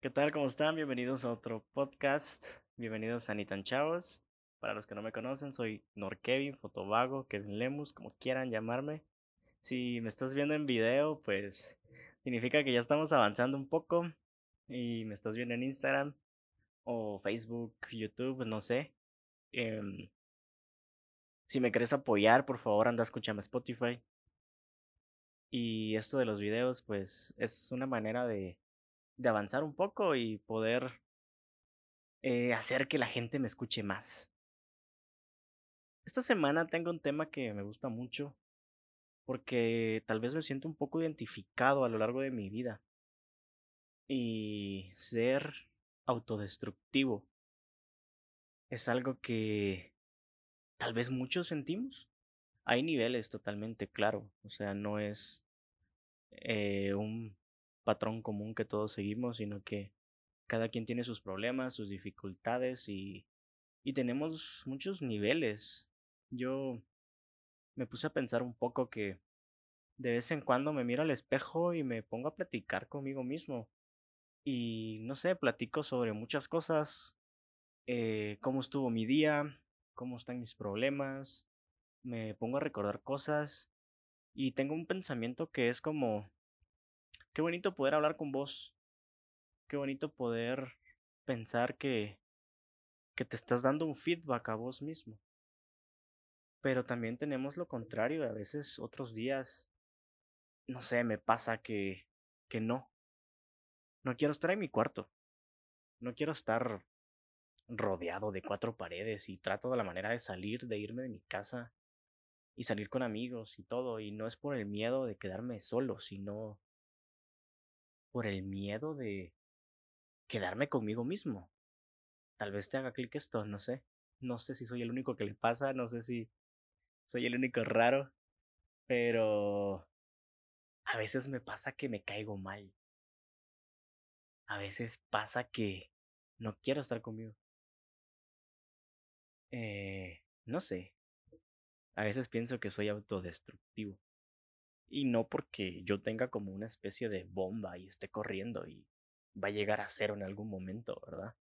¿Qué tal? ¿Cómo están? Bienvenidos a otro podcast. Bienvenidos a Nitan Chavos. Para los que no me conocen, soy Norkevin, Fotovago, Kevin Lemus, como quieran llamarme. Si me estás viendo en video, pues significa que ya estamos avanzando un poco. Y me estás viendo en Instagram o Facebook, YouTube, no sé. Em, si me quieres apoyar, por favor, anda a Spotify. Y esto de los videos, pues es una manera de, de avanzar un poco y poder eh, hacer que la gente me escuche más. Esta semana tengo un tema que me gusta mucho porque tal vez me siento un poco identificado a lo largo de mi vida. Y ser autodestructivo es algo que tal vez muchos sentimos. Hay niveles totalmente, claro. O sea, no es eh, un patrón común que todos seguimos, sino que cada quien tiene sus problemas, sus dificultades y, y tenemos muchos niveles. Yo me puse a pensar un poco que de vez en cuando me miro al espejo y me pongo a platicar conmigo mismo. Y no sé, platico sobre muchas cosas, eh, cómo estuvo mi día, cómo están mis problemas, me pongo a recordar cosas y tengo un pensamiento que es como, qué bonito poder hablar con vos, qué bonito poder pensar que, que te estás dando un feedback a vos mismo. Pero también tenemos lo contrario, a veces otros días, no sé, me pasa que, que no. No quiero estar en mi cuarto. No quiero estar rodeado de cuatro paredes y trato de la manera de salir, de irme de mi casa y salir con amigos y todo. Y no es por el miedo de quedarme solo, sino por el miedo de quedarme conmigo mismo. Tal vez te haga clic esto, no sé. No sé si soy el único que le pasa, no sé si soy el único raro, pero a veces me pasa que me caigo mal. A veces pasa que no quiero estar conmigo. Eh, no sé. A veces pienso que soy autodestructivo. Y no porque yo tenga como una especie de bomba y esté corriendo y va a llegar a cero en algún momento, ¿verdad?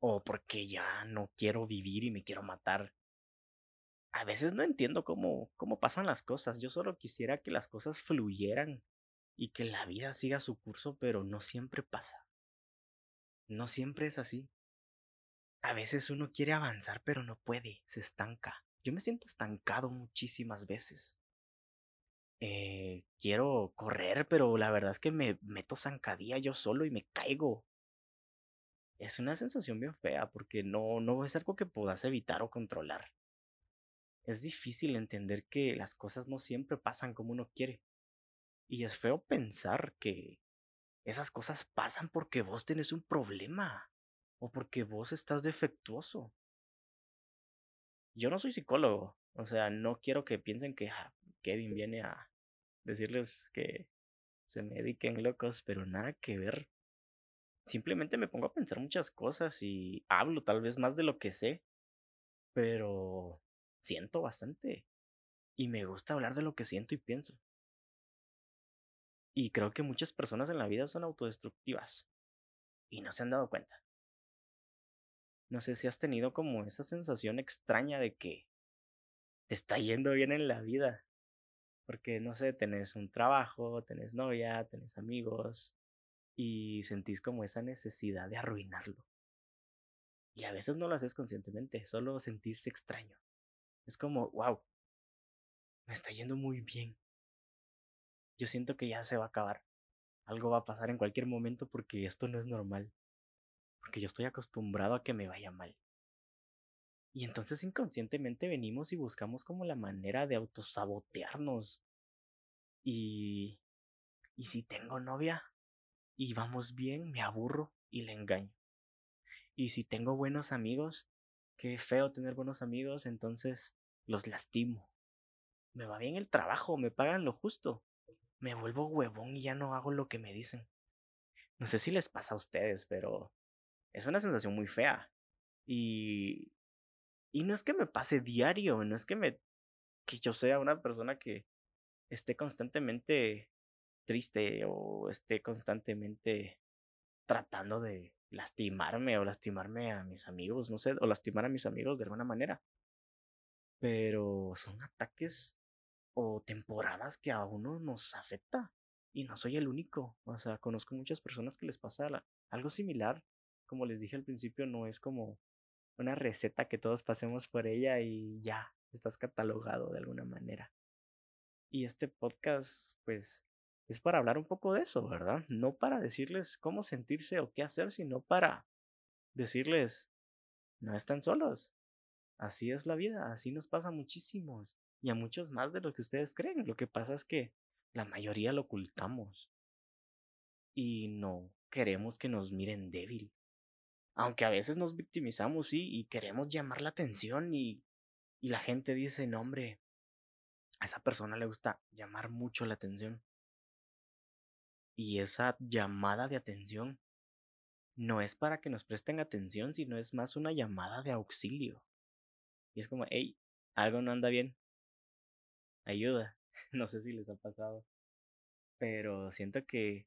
O porque ya no quiero vivir y me quiero matar. A veces no entiendo cómo, cómo pasan las cosas. Yo solo quisiera que las cosas fluyeran y que la vida siga su curso, pero no siempre pasa. No siempre es así. A veces uno quiere avanzar, pero no puede, se estanca. Yo me siento estancado muchísimas veces. Eh, quiero correr, pero la verdad es que me meto zancadilla yo solo y me caigo. Es una sensación bien fea porque no, no es algo que puedas evitar o controlar. Es difícil entender que las cosas no siempre pasan como uno quiere. Y es feo pensar que esas cosas pasan porque vos tenés un problema o porque vos estás defectuoso. Yo no soy psicólogo, o sea, no quiero que piensen que Kevin viene a decirles que se me dediquen locos, pero nada que ver. Simplemente me pongo a pensar muchas cosas y hablo tal vez más de lo que sé, pero siento bastante. Y me gusta hablar de lo que siento y pienso. Y creo que muchas personas en la vida son autodestructivas y no se han dado cuenta. No sé si has tenido como esa sensación extraña de que te está yendo bien en la vida. Porque, no sé, tenés un trabajo, tenés novia, tenés amigos y sentís como esa necesidad de arruinarlo. Y a veces no lo haces conscientemente, solo sentís extraño. Es como, wow, me está yendo muy bien yo siento que ya se va a acabar. Algo va a pasar en cualquier momento porque esto no es normal. Porque yo estoy acostumbrado a que me vaya mal. Y entonces inconscientemente venimos y buscamos como la manera de autosabotearnos. Y... Y si tengo novia y vamos bien, me aburro y le engaño. Y si tengo buenos amigos, qué feo tener buenos amigos, entonces los lastimo. Me va bien el trabajo, me pagan lo justo me vuelvo huevón y ya no hago lo que me dicen. No sé si les pasa a ustedes, pero es una sensación muy fea. Y y no es que me pase diario, no es que me que yo sea una persona que esté constantemente triste o esté constantemente tratando de lastimarme o lastimarme a mis amigos, no sé, o lastimar a mis amigos de alguna manera. Pero son ataques o temporadas que a uno nos afecta y no soy el único. O sea, conozco muchas personas que les pasa algo similar. Como les dije al principio, no es como una receta que todos pasemos por ella y ya estás catalogado de alguna manera. Y este podcast, pues, es para hablar un poco de eso, ¿verdad? No para decirles cómo sentirse o qué hacer, sino para decirles, no están solos. Así es la vida, así nos pasa a muchísimos y a muchos más de lo que ustedes creen. Lo que pasa es que la mayoría lo ocultamos y no queremos que nos miren débil. Aunque a veces nos victimizamos, sí, y queremos llamar la atención y, y la gente dice, no hombre, a esa persona le gusta llamar mucho la atención. Y esa llamada de atención no es para que nos presten atención, sino es más una llamada de auxilio. Y es como, hey, algo no anda bien. Ayuda. No sé si les ha pasado. Pero siento que,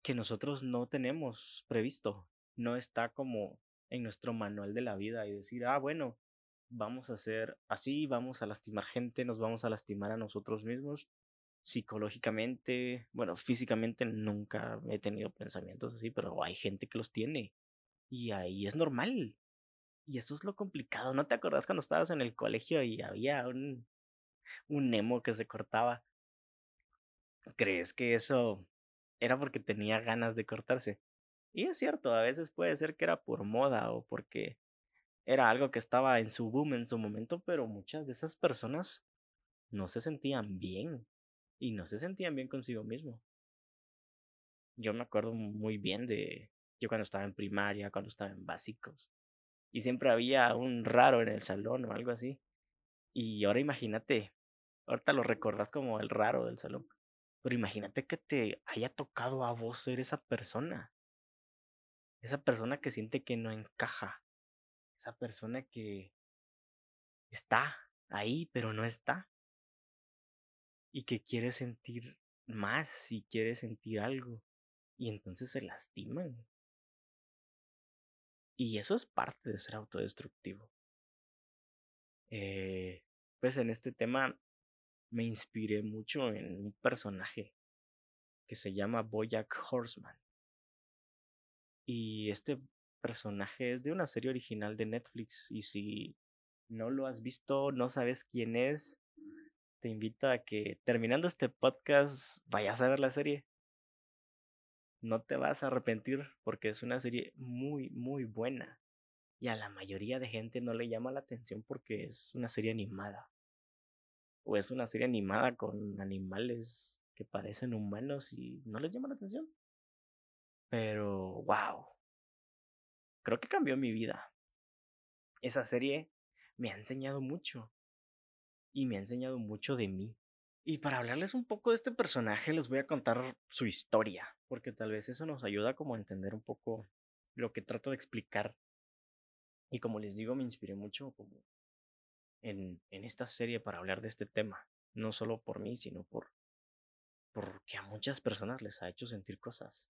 que nosotros no tenemos previsto. No está como en nuestro manual de la vida y decir, ah, bueno, vamos a hacer así, vamos a lastimar gente, nos vamos a lastimar a nosotros mismos psicológicamente, bueno, físicamente nunca he tenido pensamientos así, pero hay gente que los tiene y ahí es normal. Y eso es lo complicado. ¿No te acordás cuando estabas en el colegio y había un, un Nemo que se cortaba? ¿Crees que eso era porque tenía ganas de cortarse? Y es cierto, a veces puede ser que era por moda o porque era algo que estaba en su boom en su momento, pero muchas de esas personas no se sentían bien y no se sentían bien consigo mismo. Yo me acuerdo muy bien de yo cuando estaba en primaria, cuando estaba en básicos, y siempre había un raro en el salón o algo así. Y ahora imagínate, ahorita lo recordás como el raro del salón, pero imagínate que te haya tocado a vos ser esa persona. Esa persona que siente que no encaja, esa persona que está ahí, pero no está. Y que quiere sentir más y quiere sentir algo. Y entonces se lastiman. Y eso es parte de ser autodestructivo. Eh, pues en este tema me inspiré mucho en un personaje que se llama Boyack Horseman. Y este personaje es de una serie original de Netflix y si no lo has visto, no sabes quién es, te invito a que terminando este podcast vayas a ver la serie. No te vas a arrepentir porque es una serie muy, muy buena. Y a la mayoría de gente no le llama la atención porque es una serie animada. O es una serie animada con animales que parecen humanos y no les llama la atención. Pero, wow, creo que cambió mi vida. Esa serie me ha enseñado mucho y me ha enseñado mucho de mí. Y para hablarles un poco de este personaje les voy a contar su historia, porque tal vez eso nos ayuda como a entender un poco lo que trato de explicar. Y como les digo, me inspiré mucho como en, en esta serie para hablar de este tema, no solo por mí, sino por porque a muchas personas les ha hecho sentir cosas.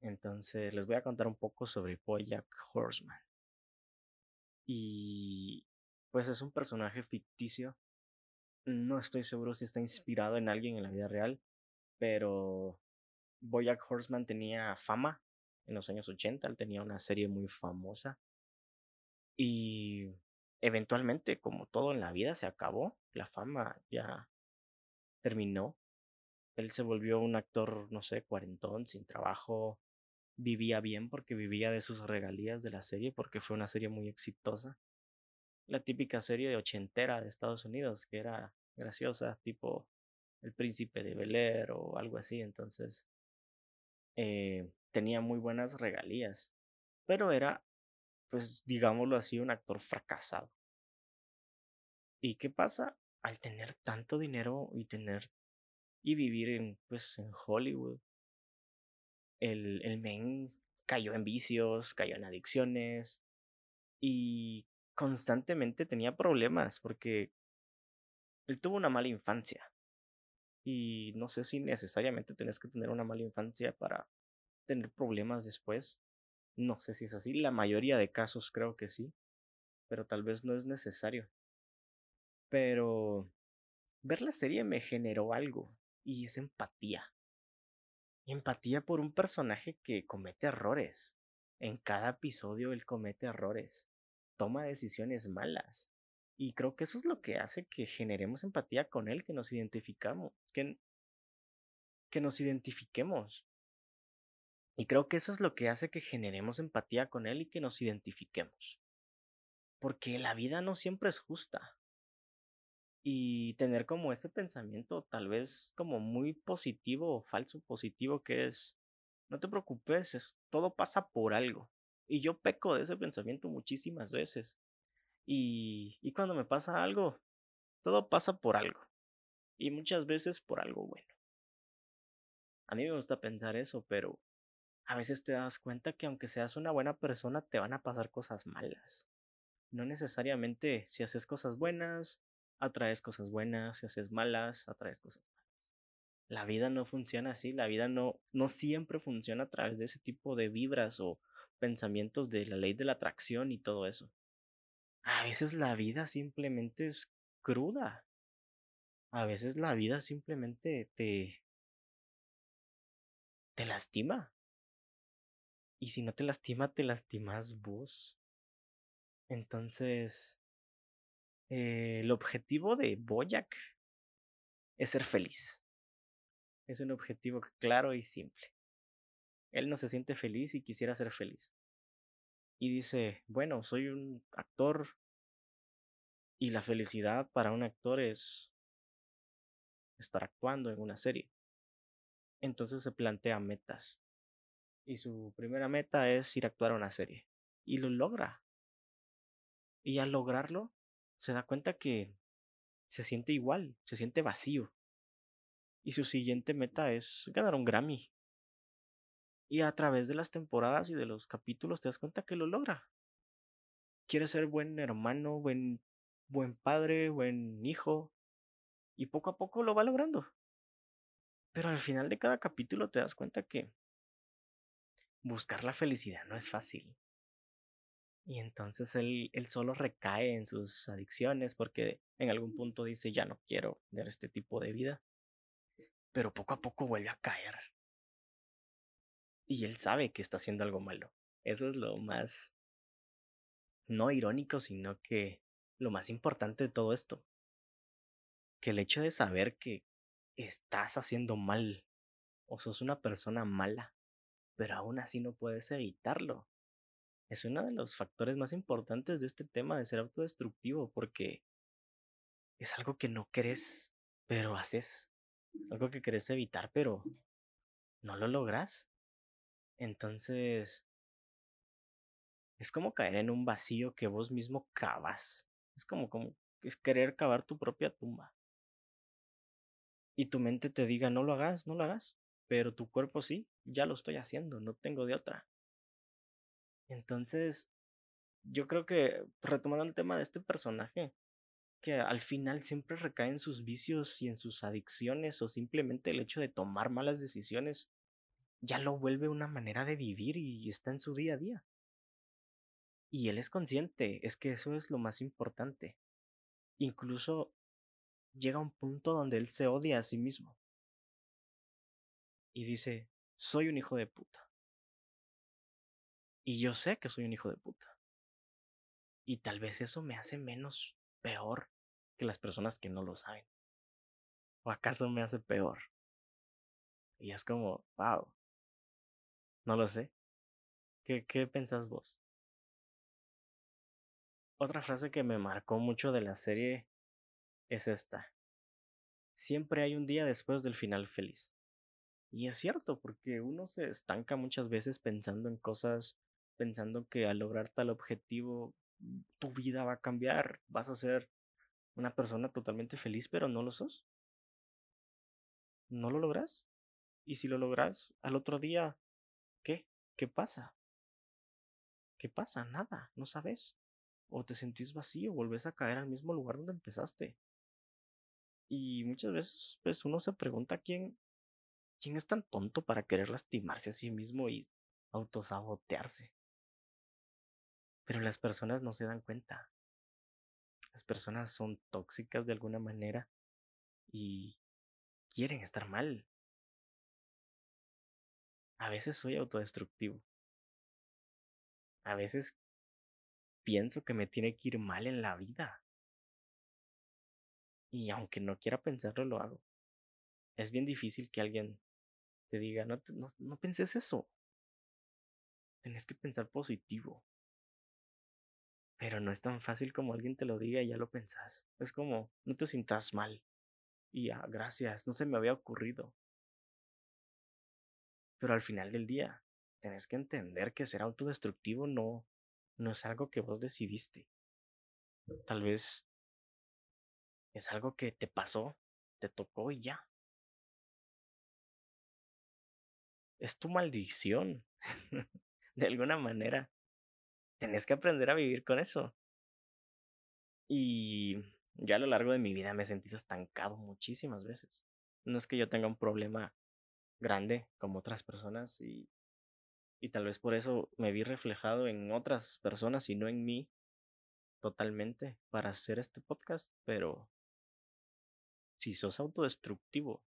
Entonces les voy a contar un poco sobre Boyack Horseman. Y pues es un personaje ficticio. No estoy seguro si está inspirado en alguien en la vida real, pero Boyack Horseman tenía fama en los años 80, él tenía una serie muy famosa. Y eventualmente, como todo en la vida, se acabó, la fama ya terminó. Él se volvió un actor, no sé, cuarentón, sin trabajo, vivía bien porque vivía de sus regalías de la serie porque fue una serie muy exitosa. La típica serie de ochentera de Estados Unidos que era graciosa, tipo El Príncipe de Bel Air o algo así. Entonces eh, tenía muy buenas regalías, pero era, pues digámoslo así, un actor fracasado. ¿Y qué pasa? Al tener tanto dinero y tener y vivir en, pues, en Hollywood, el, el men cayó en vicios, cayó en adicciones y constantemente tenía problemas porque él tuvo una mala infancia. Y no sé si necesariamente tenés que tener una mala infancia para tener problemas después. No sé si es así, la mayoría de casos creo que sí, pero tal vez no es necesario. Pero ver la serie me generó algo, y es empatía. Empatía por un personaje que comete errores. En cada episodio él comete errores, toma decisiones malas. Y creo que eso es lo que hace que generemos empatía con él, que nos identificamos, que, que nos identifiquemos. Y creo que eso es lo que hace que generemos empatía con él y que nos identifiquemos. Porque la vida no siempre es justa. Y tener como este pensamiento tal vez como muy positivo o falso positivo que es, no te preocupes, todo pasa por algo. Y yo peco de ese pensamiento muchísimas veces. Y, y cuando me pasa algo, todo pasa por algo. Y muchas veces por algo bueno. A mí me gusta pensar eso, pero a veces te das cuenta que aunque seas una buena persona, te van a pasar cosas malas. No necesariamente si haces cosas buenas, atraes cosas buenas, si haces malas, atraes cosas malas. La vida no funciona así, la vida no, no siempre funciona a través de ese tipo de vibras o pensamientos de la ley de la atracción y todo eso. A veces la vida simplemente es cruda. A veces la vida simplemente te te lastima. Y si no te lastima, te lastimas vos. Entonces, eh, el objetivo de Boyac es ser feliz. Es un objetivo claro y simple. Él no se siente feliz y quisiera ser feliz. Y dice, bueno, soy un actor y la felicidad para un actor es estar actuando en una serie. Entonces se plantea metas. Y su primera meta es ir a actuar a una serie. Y lo logra. Y al lograrlo, se da cuenta que se siente igual, se siente vacío. Y su siguiente meta es ganar un Grammy. Y a través de las temporadas y de los capítulos te das cuenta que lo logra. Quiere ser buen hermano, buen, buen padre, buen hijo. Y poco a poco lo va logrando. Pero al final de cada capítulo te das cuenta que buscar la felicidad no es fácil. Y entonces él, él solo recae en sus adicciones porque en algún punto dice ya no quiero tener este tipo de vida. Pero poco a poco vuelve a caer. Y él sabe que está haciendo algo malo. Eso es lo más no irónico, sino que lo más importante de todo esto. Que el hecho de saber que estás haciendo mal o sos una persona mala, pero aún así no puedes evitarlo. Es uno de los factores más importantes de este tema de ser autodestructivo porque es algo que no querés, pero haces. Algo que querés evitar, pero no lo logras. Entonces, es como caer en un vacío que vos mismo cavas. Es como, como es querer cavar tu propia tumba y tu mente te diga no lo hagas, no lo hagas, pero tu cuerpo sí, ya lo estoy haciendo, no tengo de otra. Entonces, yo creo que retomando el tema de este personaje, que al final siempre recae en sus vicios y en sus adicciones o simplemente el hecho de tomar malas decisiones, ya lo vuelve una manera de vivir y está en su día a día. Y él es consciente, es que eso es lo más importante. Incluso llega a un punto donde él se odia a sí mismo. Y dice, soy un hijo de puta. Y yo sé que soy un hijo de puta. Y tal vez eso me hace menos peor que las personas que no lo saben. ¿O acaso me hace peor? Y es como, wow. No lo sé. ¿Qué, qué pensás vos? Otra frase que me marcó mucho de la serie es esta. Siempre hay un día después del final feliz. Y es cierto, porque uno se estanca muchas veces pensando en cosas, pensando que al lograr tal objetivo, mm, tu vida va a cambiar, vas a ser una persona totalmente feliz, pero no lo sos. No lo logras. Y si lo logras, al otro día, ¿qué? ¿Qué pasa? ¿Qué pasa? Nada, no sabes. O te sentís vacío, volvés a caer al mismo lugar donde empezaste. Y muchas veces, pues uno se pregunta quién, ¿Quién es tan tonto para querer lastimarse a sí mismo y autosabotearse? Pero las personas no se dan cuenta. Las personas son tóxicas de alguna manera y quieren estar mal. A veces soy autodestructivo. A veces pienso que me tiene que ir mal en la vida. Y aunque no quiera pensarlo, lo hago. Es bien difícil que alguien te diga, no, no, no penses eso. Tienes que pensar positivo. Pero no es tan fácil como alguien te lo diga y ya lo pensás. Es como, no te sientas mal. Y ya, gracias, no se me había ocurrido. Pero al final del día, tenés que entender que ser autodestructivo no, no es algo que vos decidiste. Tal vez es algo que te pasó, te tocó y ya. Es tu maldición. de alguna manera tenés que aprender a vivir con eso. Y ya a lo largo de mi vida me he sentido estancado muchísimas veces. No es que yo tenga un problema grande como otras personas y, y tal vez por eso me vi reflejado en otras personas y no en mí totalmente para hacer este podcast, pero si sos autodestructivo,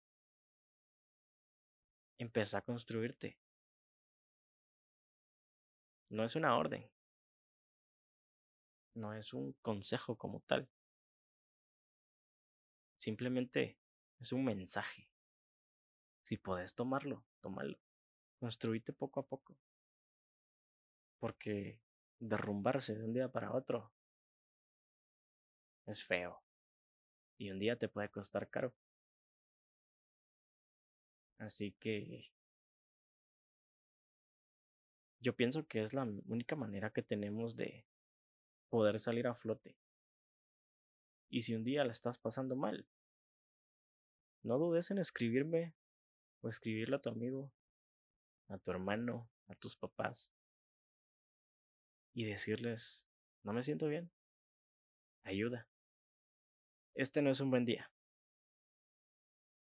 empieza a construirte. No es una orden, no es un consejo como tal. Simplemente es un mensaje. Si puedes tomarlo, tómalo. Construite poco a poco. Porque derrumbarse de un día para otro es feo. Y un día te puede costar caro. Así que yo pienso que es la única manera que tenemos de poder salir a flote. Y si un día la estás pasando mal, no dudes en escribirme o escribirle a tu amigo, a tu hermano, a tus papás y decirles, no me siento bien, ayuda. Este no es un buen día.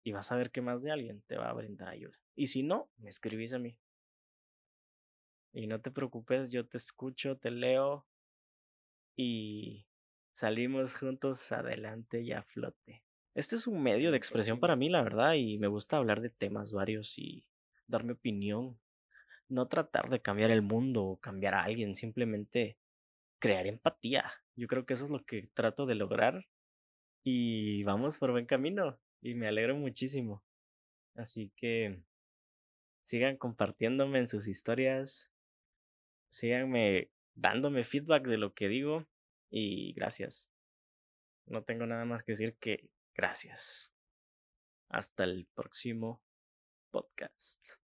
Y vas a ver que más de alguien te va a brindar ayuda. Y si no, me escribís a mí. Y no te preocupes, yo te escucho, te leo y salimos juntos adelante y a flote. Este es un medio de expresión para mí, la verdad, y me gusta hablar de temas varios y dar mi opinión. No tratar de cambiar el mundo o cambiar a alguien, simplemente crear empatía. Yo creo que eso es lo que trato de lograr y vamos por buen camino y me alegro muchísimo. Así que sigan compartiéndome en sus historias, síganme dándome feedback de lo que digo y gracias. No tengo nada más que decir que gracias. Hasta el próximo podcast.